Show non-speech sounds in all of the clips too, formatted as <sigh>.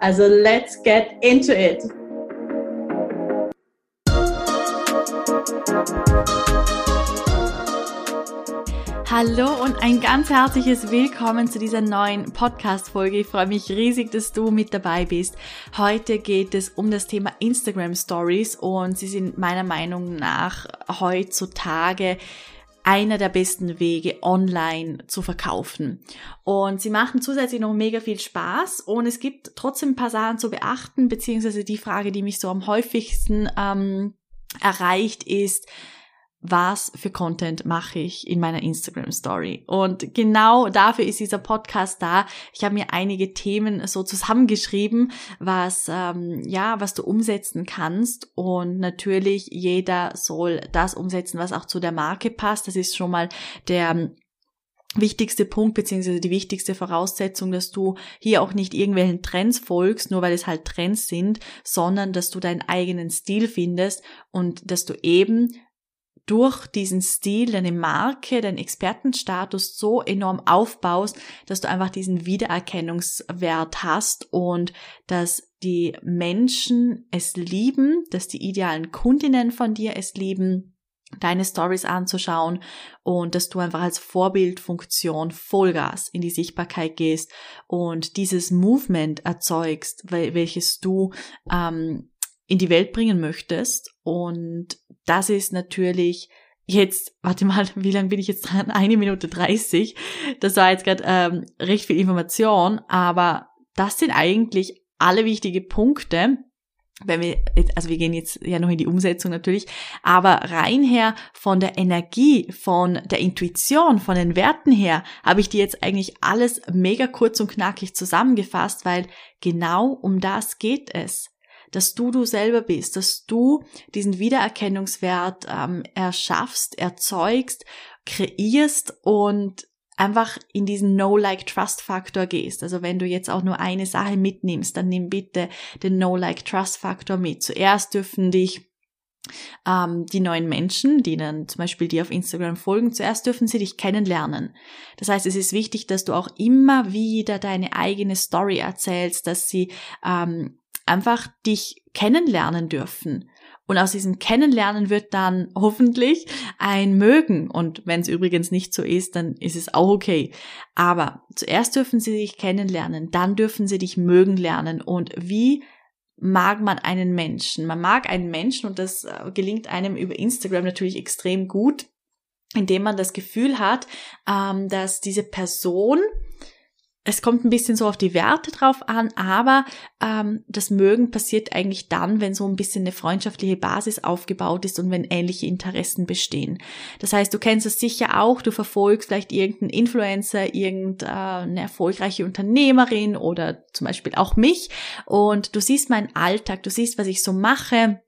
Also let's get into it! Hallo und ein ganz herzliches Willkommen zu dieser neuen Podcast-Folge. Ich freue mich riesig, dass du mit dabei bist. Heute geht es um das Thema Instagram Stories und sie sind meiner Meinung nach heutzutage einer der besten Wege, online zu verkaufen. Und sie machen zusätzlich noch mega viel Spaß und es gibt trotzdem ein paar Sachen zu beachten, beziehungsweise die Frage, die mich so am häufigsten ähm, erreicht, ist, was für Content mache ich in meiner Instagram Story. Und genau dafür ist dieser Podcast da. Ich habe mir einige Themen so zusammengeschrieben, was ähm, ja, was du umsetzen kannst. Und natürlich jeder soll das umsetzen, was auch zu der Marke passt. Das ist schon mal der ähm, wichtigste Punkt beziehungsweise die wichtigste Voraussetzung, dass du hier auch nicht irgendwelchen Trends folgst, nur weil es halt Trends sind, sondern dass du deinen eigenen Stil findest und dass du eben durch diesen Stil deine Marke, deinen Expertenstatus so enorm aufbaust, dass du einfach diesen Wiedererkennungswert hast und dass die Menschen es lieben, dass die idealen Kundinnen von dir es lieben, deine Stories anzuschauen und dass du einfach als Vorbildfunktion Vollgas in die Sichtbarkeit gehst und dieses Movement erzeugst, welches du ähm, in die Welt bringen möchtest. Und das ist natürlich jetzt, warte mal, <laughs> wie lange bin ich jetzt dran? Eine Minute dreißig. Das war jetzt gerade ähm, recht viel Information, aber das sind eigentlich alle wichtige Punkte, wenn wir, also wir gehen jetzt ja noch in die Umsetzung natürlich, aber rein her von der Energie, von der Intuition, von den Werten her, habe ich dir jetzt eigentlich alles mega kurz und knackig zusammengefasst, weil genau um das geht es dass du du selber bist, dass du diesen Wiedererkennungswert ähm, erschaffst, erzeugst, kreierst und einfach in diesen No-Like-Trust-Faktor gehst. Also wenn du jetzt auch nur eine Sache mitnimmst, dann nimm bitte den No-Like-Trust-Faktor mit. Zuerst dürfen dich ähm, die neuen Menschen, die dann zum Beispiel dir auf Instagram folgen, zuerst dürfen sie dich kennenlernen. Das heißt, es ist wichtig, dass du auch immer wieder deine eigene Story erzählst, dass sie ähm, einfach dich kennenlernen dürfen. Und aus diesem Kennenlernen wird dann hoffentlich ein Mögen. Und wenn es übrigens nicht so ist, dann ist es auch okay. Aber zuerst dürfen sie dich kennenlernen, dann dürfen sie dich mögen lernen. Und wie mag man einen Menschen? Man mag einen Menschen und das äh, gelingt einem über Instagram natürlich extrem gut, indem man das Gefühl hat, ähm, dass diese Person es kommt ein bisschen so auf die Werte drauf an, aber ähm, das Mögen passiert eigentlich dann, wenn so ein bisschen eine freundschaftliche Basis aufgebaut ist und wenn ähnliche Interessen bestehen. Das heißt, du kennst es sicher auch, du verfolgst vielleicht irgendeinen Influencer, irgendeine erfolgreiche Unternehmerin oder zum Beispiel auch mich und du siehst meinen Alltag, du siehst, was ich so mache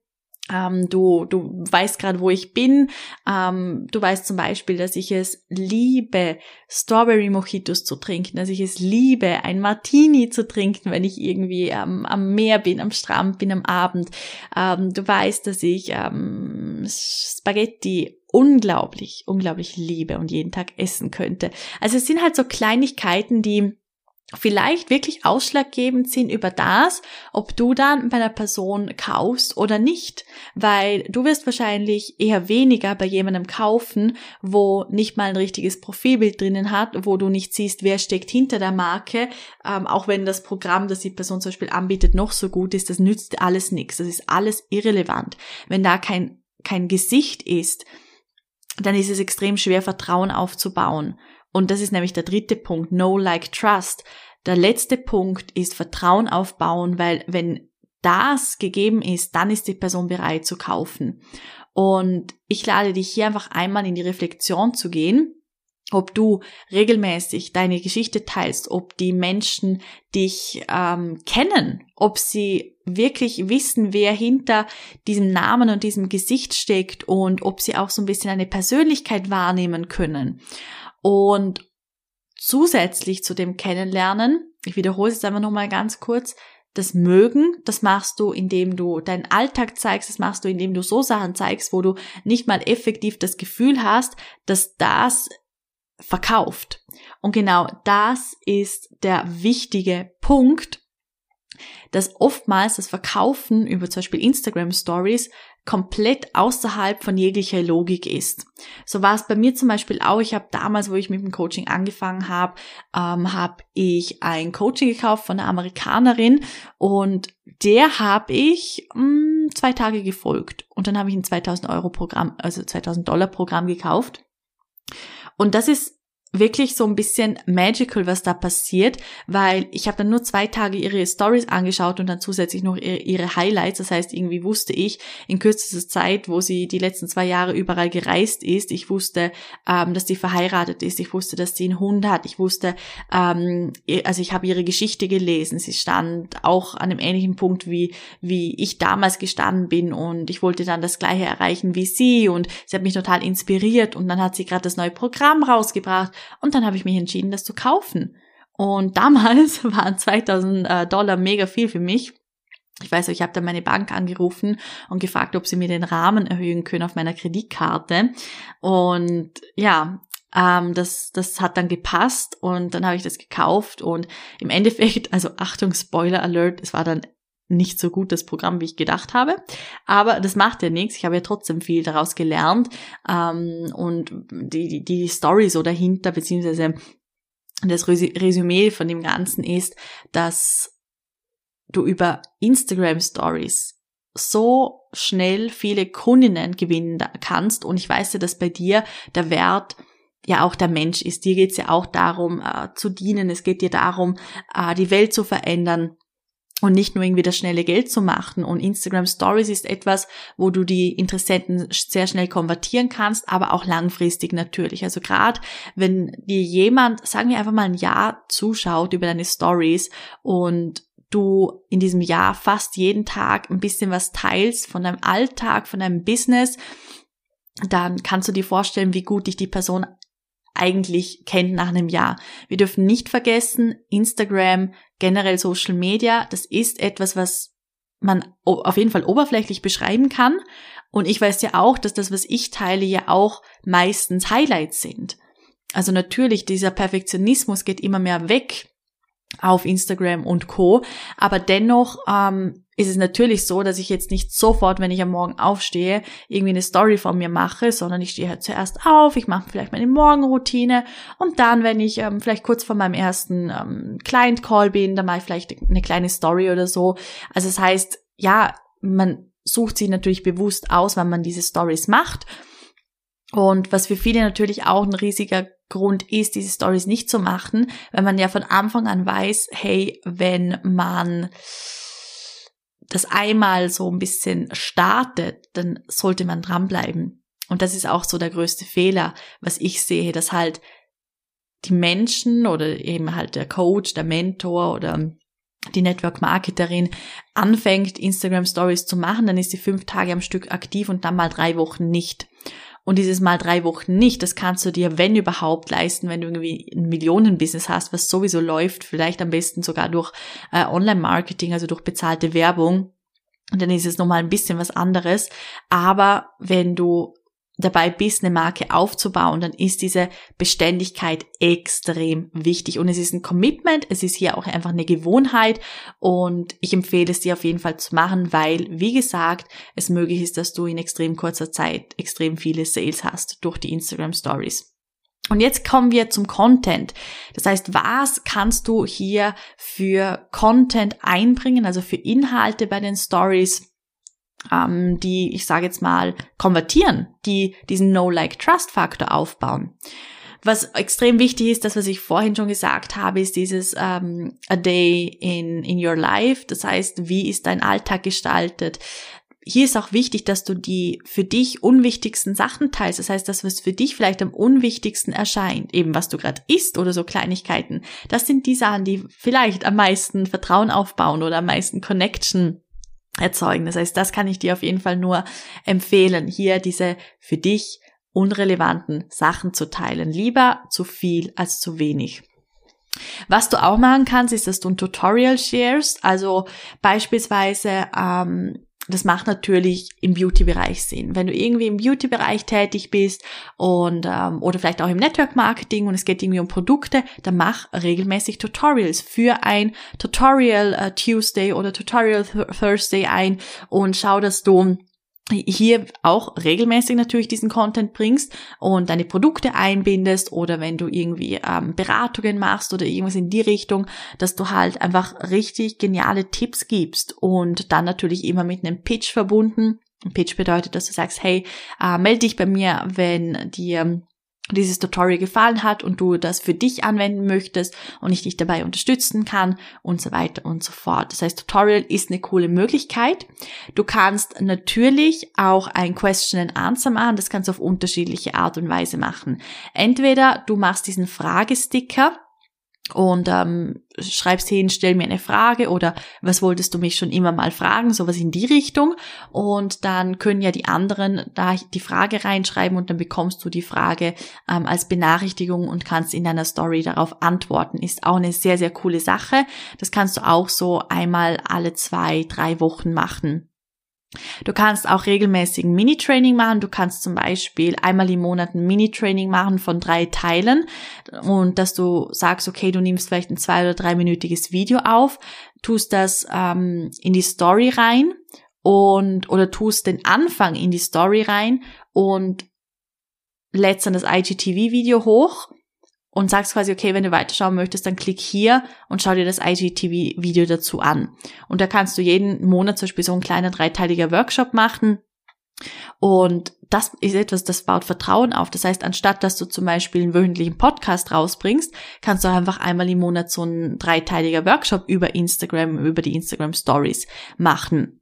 ähm, du, du weißt gerade, wo ich bin. Ähm, du weißt zum Beispiel, dass ich es liebe, Strawberry Mojitos zu trinken, dass ich es liebe, ein Martini zu trinken, wenn ich irgendwie ähm, am Meer bin, am Strand bin, am Abend. Ähm, du weißt, dass ich ähm, Spaghetti unglaublich, unglaublich liebe und jeden Tag essen könnte. Also es sind halt so Kleinigkeiten, die vielleicht wirklich ausschlaggebend sind über das, ob du dann bei einer Person kaufst oder nicht, weil du wirst wahrscheinlich eher weniger bei jemandem kaufen, wo nicht mal ein richtiges Profilbild drinnen hat, wo du nicht siehst, wer steckt hinter der Marke, ähm, auch wenn das Programm, das die Person zum Beispiel anbietet, noch so gut ist, das nützt alles nichts, das ist alles irrelevant. Wenn da kein, kein Gesicht ist, dann ist es extrem schwer, Vertrauen aufzubauen. Und das ist nämlich der dritte Punkt, No Like Trust. Der letzte Punkt ist Vertrauen aufbauen, weil wenn das gegeben ist, dann ist die Person bereit zu kaufen. Und ich lade dich hier einfach einmal in die Reflexion zu gehen ob du regelmäßig deine Geschichte teilst, ob die Menschen dich ähm, kennen, ob sie wirklich wissen, wer hinter diesem Namen und diesem Gesicht steckt und ob sie auch so ein bisschen eine Persönlichkeit wahrnehmen können. Und zusätzlich zu dem Kennenlernen, ich wiederhole es einfach nochmal ganz kurz, das Mögen, das machst du, indem du deinen Alltag zeigst, das machst du, indem du so Sachen zeigst, wo du nicht mal effektiv das Gefühl hast, dass das verkauft. Und genau das ist der wichtige Punkt, dass oftmals das Verkaufen über zum Beispiel Instagram Stories komplett außerhalb von jeglicher Logik ist. So war es bei mir zum Beispiel auch. Ich habe damals, wo ich mit dem Coaching angefangen habe, ähm, habe ich ein Coaching gekauft von einer Amerikanerin und der habe ich mh, hm, zwei Tage gefolgt und dann habe ich ein 2000 Euro Programm, also 2000 Dollar Programm gekauft. Und das ist wirklich so ein bisschen magical, was da passiert, weil ich habe dann nur zwei Tage ihre Stories angeschaut und dann zusätzlich noch ihre Highlights. Das heißt, irgendwie wusste ich in kürzester Zeit, wo sie die letzten zwei Jahre überall gereist ist. Ich wusste, ähm, dass sie verheiratet ist. Ich wusste, dass sie einen Hund hat. Ich wusste, ähm, also ich habe ihre Geschichte gelesen. Sie stand auch an einem ähnlichen Punkt wie wie ich damals gestanden bin und ich wollte dann das Gleiche erreichen wie sie und sie hat mich total inspiriert und dann hat sie gerade das neue Programm rausgebracht und dann habe ich mich entschieden, das zu kaufen. Und <laughs> damals waren 2000 äh, Dollar mega viel für mich. Ich weiß, ich habe dann meine Bank angerufen und gefragt, ob sie mir den Rahmen erhöhen können auf meiner Kreditkarte. Und ja, ähm, das, das hat dann gepasst und dann habe ich das gekauft und im Endeffekt, <laughs> also Achtung, Spoiler Alert, es war dann nicht so gut das Programm, wie ich gedacht habe. Aber das macht ja nichts. Ich habe ja trotzdem viel daraus gelernt. Ähm, und die, die, die Story so dahinter, beziehungsweise das Resümee von dem Ganzen ist, dass du über Instagram Stories so schnell viele Kundinnen gewinnen kannst. Und ich weiß ja, dass bei dir der Wert ja auch der Mensch ist. Dir geht es ja auch darum, äh, zu dienen. Es geht dir darum, äh, die Welt zu verändern und nicht nur irgendwie das schnelle Geld zu machen. Und Instagram Stories ist etwas, wo du die Interessenten sehr schnell konvertieren kannst, aber auch langfristig natürlich. Also gerade wenn dir jemand, sagen wir einfach mal ein Jahr zuschaut über deine Stories und du in diesem Jahr fast jeden Tag ein bisschen was teilst von deinem Alltag, von deinem Business, dann kannst du dir vorstellen, wie gut dich die Person eigentlich kennt nach einem Jahr. Wir dürfen nicht vergessen, Instagram, generell Social Media, das ist etwas, was man auf jeden Fall oberflächlich beschreiben kann. Und ich weiß ja auch, dass das, was ich teile, ja auch meistens Highlights sind. Also natürlich, dieser Perfektionismus geht immer mehr weg auf Instagram und Co. Aber dennoch ähm, ist es natürlich so, dass ich jetzt nicht sofort, wenn ich am Morgen aufstehe, irgendwie eine Story von mir mache, sondern ich stehe halt zuerst auf, ich mache vielleicht meine Morgenroutine und dann, wenn ich ähm, vielleicht kurz vor meinem ersten ähm, Client-Call bin, dann mache ich vielleicht eine kleine Story oder so. Also das heißt, ja, man sucht sich natürlich bewusst aus, wann man diese Stories macht. Und was für viele natürlich auch ein riesiger Grund ist, diese Stories nicht zu machen, weil man ja von Anfang an weiß, hey, wenn man das einmal so ein bisschen startet, dann sollte man dranbleiben. Und das ist auch so der größte Fehler, was ich sehe, dass halt die Menschen oder eben halt der Coach, der Mentor oder die Network Marketerin anfängt, Instagram Stories zu machen, dann ist sie fünf Tage am Stück aktiv und dann mal drei Wochen nicht. Und dieses Mal drei Wochen nicht, das kannst du dir, wenn überhaupt, leisten, wenn du irgendwie ein Millionenbusiness hast, was sowieso läuft, vielleicht am besten sogar durch äh, Online-Marketing, also durch bezahlte Werbung. Und dann ist es nochmal ein bisschen was anderes. Aber wenn du dabei bist, eine Marke aufzubauen, dann ist diese Beständigkeit extrem wichtig. Und es ist ein Commitment, es ist hier auch einfach eine Gewohnheit und ich empfehle es dir auf jeden Fall zu machen, weil, wie gesagt, es möglich ist, dass du in extrem kurzer Zeit extrem viele Sales hast durch die Instagram Stories. Und jetzt kommen wir zum Content. Das heißt, was kannst du hier für Content einbringen, also für Inhalte bei den Stories? Ähm, die, ich sage jetzt mal, konvertieren, die diesen No-Like-Trust-Faktor aufbauen. Was extrem wichtig ist, das, was ich vorhin schon gesagt habe, ist dieses ähm, A Day in, in Your Life. Das heißt, wie ist dein Alltag gestaltet? hier ist auch wichtig, dass du die für dich unwichtigsten Sachen teilst. Das heißt, das, was für dich vielleicht am unwichtigsten erscheint, eben was du gerade isst oder so Kleinigkeiten, das sind die Sachen, die vielleicht am meisten Vertrauen aufbauen oder am meisten Connection erzeugen. Das heißt, das kann ich dir auf jeden Fall nur empfehlen, hier diese für dich unrelevanten Sachen zu teilen. Lieber zu viel als zu wenig. Was du auch machen kannst, ist, dass du ein Tutorial shares. Also beispielsweise ähm, das macht natürlich im Beauty-Bereich Sinn. Wenn du irgendwie im Beauty-Bereich tätig bist und ähm, oder vielleicht auch im Network-Marketing und es geht irgendwie um Produkte, dann mach regelmäßig Tutorials für ein Tutorial äh, Tuesday oder Tutorial Thursday ein und schau, dass du hier auch regelmäßig natürlich diesen Content bringst und deine Produkte einbindest oder wenn du irgendwie ähm, Beratungen machst oder irgendwas in die Richtung, dass du halt einfach richtig geniale Tipps gibst und dann natürlich immer mit einem Pitch verbunden. Ein Pitch bedeutet, dass du sagst, hey, äh, melde dich bei mir, wenn dir dieses Tutorial gefallen hat und du das für dich anwenden möchtest und ich dich dabei unterstützen kann und so weiter und so fort. Das heißt, Tutorial ist eine coole Möglichkeit. Du kannst natürlich auch ein Question and Answer machen. Das kannst du auf unterschiedliche Art und Weise machen. Entweder du machst diesen Fragesticker und ähm, schreibst hin, stell mir eine Frage oder was wolltest du mich schon immer mal fragen, sowas in die Richtung. Und dann können ja die anderen da die Frage reinschreiben und dann bekommst du die Frage ähm, als Benachrichtigung und kannst in deiner Story darauf antworten. Ist auch eine sehr, sehr coole Sache. Das kannst du auch so einmal alle zwei, drei Wochen machen. Du kannst auch regelmäßig ein Mini-Training machen. Du kannst zum Beispiel einmal im Monat ein Mini-Training machen von drei Teilen und dass du sagst, okay, du nimmst vielleicht ein zwei- oder dreiminütiges Video auf, tust das ähm, in die Story rein und oder tust den Anfang in die Story rein und lädst dann das IGTV-Video hoch und sagst quasi, okay, wenn du weiterschauen möchtest, dann klick hier und schau dir das IGTV-Video dazu an. Und da kannst du jeden Monat zum Beispiel so ein kleiner dreiteiliger Workshop machen. Und das ist etwas, das baut Vertrauen auf. Das heißt, anstatt dass du zum Beispiel einen wöchentlichen Podcast rausbringst, kannst du einfach einmal im Monat so ein dreiteiliger Workshop über Instagram, über die Instagram Stories machen.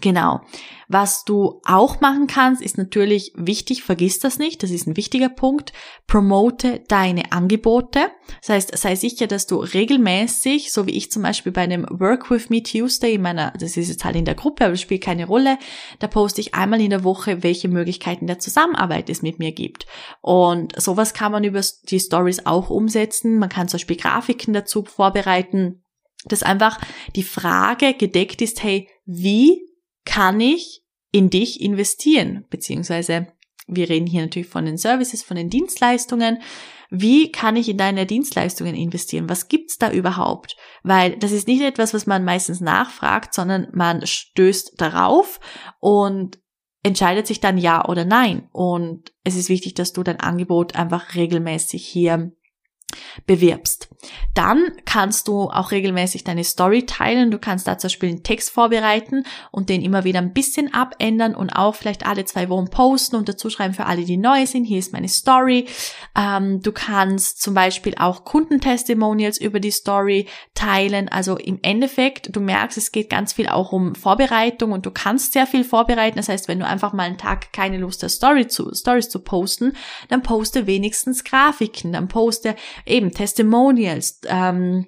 Genau. Was du auch machen kannst, ist natürlich wichtig, vergiss das nicht, das ist ein wichtiger Punkt. Promote deine Angebote. Das heißt, sei sicher, dass du regelmäßig, so wie ich zum Beispiel bei einem Work with Me Tuesday in meiner, das ist jetzt halt in der Gruppe, aber das spielt keine Rolle, da poste ich einmal in der Woche, welche Möglichkeiten der Zusammenarbeit es mit mir gibt. Und sowas kann man über die Stories auch umsetzen. Man kann zum Beispiel Grafiken dazu vorbereiten, dass einfach die Frage gedeckt ist, hey, wie kann ich in dich investieren? Beziehungsweise wir reden hier natürlich von den Services, von den Dienstleistungen. Wie kann ich in deine Dienstleistungen investieren? Was gibt's da überhaupt? Weil das ist nicht etwas, was man meistens nachfragt, sondern man stößt darauf und entscheidet sich dann ja oder nein. Und es ist wichtig, dass du dein Angebot einfach regelmäßig hier bewirbst. Dann kannst du auch regelmäßig deine Story teilen. Du kannst da zum Beispiel einen Text vorbereiten und den immer wieder ein bisschen abändern und auch vielleicht alle zwei Wochen posten und dazu schreiben für alle, die neu sind. Hier ist meine Story. Ähm, du kannst zum Beispiel auch Kundentestimonials über die Story teilen. Also im Endeffekt, du merkst, es geht ganz viel auch um Vorbereitung und du kannst sehr viel vorbereiten. Das heißt, wenn du einfach mal einen Tag keine Lust hast, Story zu, Stories zu posten, dann poste wenigstens Grafiken, dann poste eben Testimonials, ähm,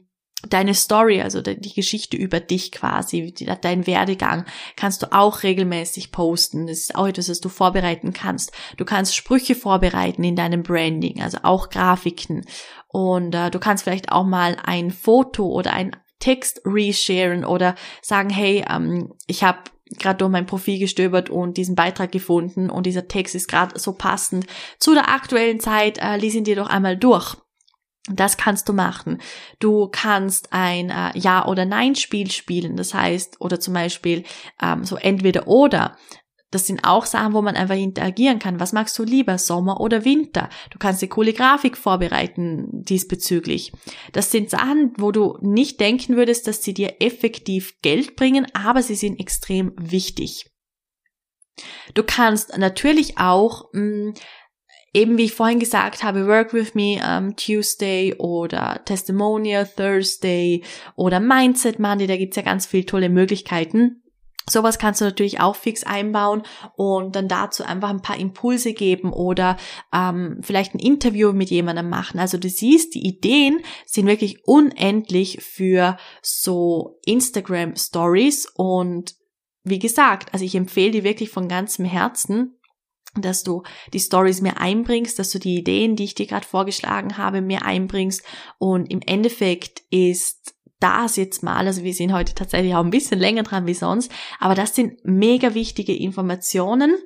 deine Story, also die Geschichte über dich quasi, dein Werdegang, kannst du auch regelmäßig posten. Das ist auch etwas, was du vorbereiten kannst. Du kannst Sprüche vorbereiten in deinem Branding, also auch Grafiken. Und äh, du kannst vielleicht auch mal ein Foto oder ein Text resharen oder sagen, hey, ähm, ich habe gerade durch mein Profil gestöbert und diesen Beitrag gefunden und dieser Text ist gerade so passend zu der aktuellen Zeit, äh, lies ihn dir doch einmal durch. Das kannst du machen. Du kannst ein äh, Ja- oder Nein-Spiel spielen. Das heißt, oder zum Beispiel ähm, so entweder oder. Das sind auch Sachen, wo man einfach interagieren kann. Was magst du lieber, Sommer oder Winter? Du kannst eine coole Grafik vorbereiten diesbezüglich. Das sind Sachen, wo du nicht denken würdest, dass sie dir effektiv Geld bringen, aber sie sind extrem wichtig. Du kannst natürlich auch mh, mm, eben wie ich vorhin gesagt habe, Work with Me um, Tuesday oder Testimonial Thursday oder Mindset Monday, da gibt's ja ganz viele tolle Möglichkeiten. Sowas kannst du natürlich auch fix einbauen und dann dazu einfach ein paar Impulse geben oder ähm, vielleicht ein Interview mit jemandem machen. Also du siehst, die Ideen sind wirklich unendlich für so Instagram Stories und wie gesagt, also ich empfehle dir wirklich von ganzem Herzen, dass du die Stories mehr einbringst, dass du die Ideen, die ich dir gerade vorgeschlagen habe, mehr einbringst. Und im Endeffekt ist das jetzt mal, also wir sind heute tatsächlich auch ein bisschen länger dran wie sonst, aber das sind mega wichtige Informationen.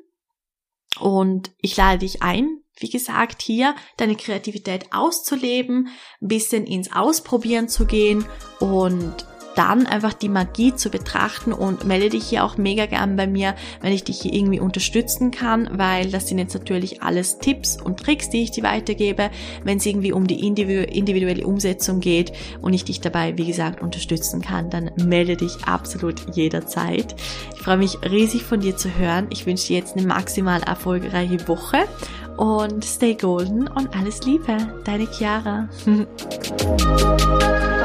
Und ich lade dich ein, wie gesagt, hier deine Kreativität auszuleben, ein bisschen ins Ausprobieren zu gehen und dann einfach die Magie zu betrachten und melde dich hier auch mega gern bei mir, wenn ich dich hier irgendwie unterstützen kann, weil das sind jetzt natürlich alles Tipps und Tricks, die ich dir weitergebe, wenn es irgendwie um die individuelle Umsetzung geht und ich dich dabei, wie gesagt, unterstützen kann, dann melde dich absolut jederzeit. Ich freue mich riesig von dir zu hören. Ich wünsche dir jetzt eine maximal erfolgreiche Woche und stay golden und alles Liebe, deine Chiara. <laughs>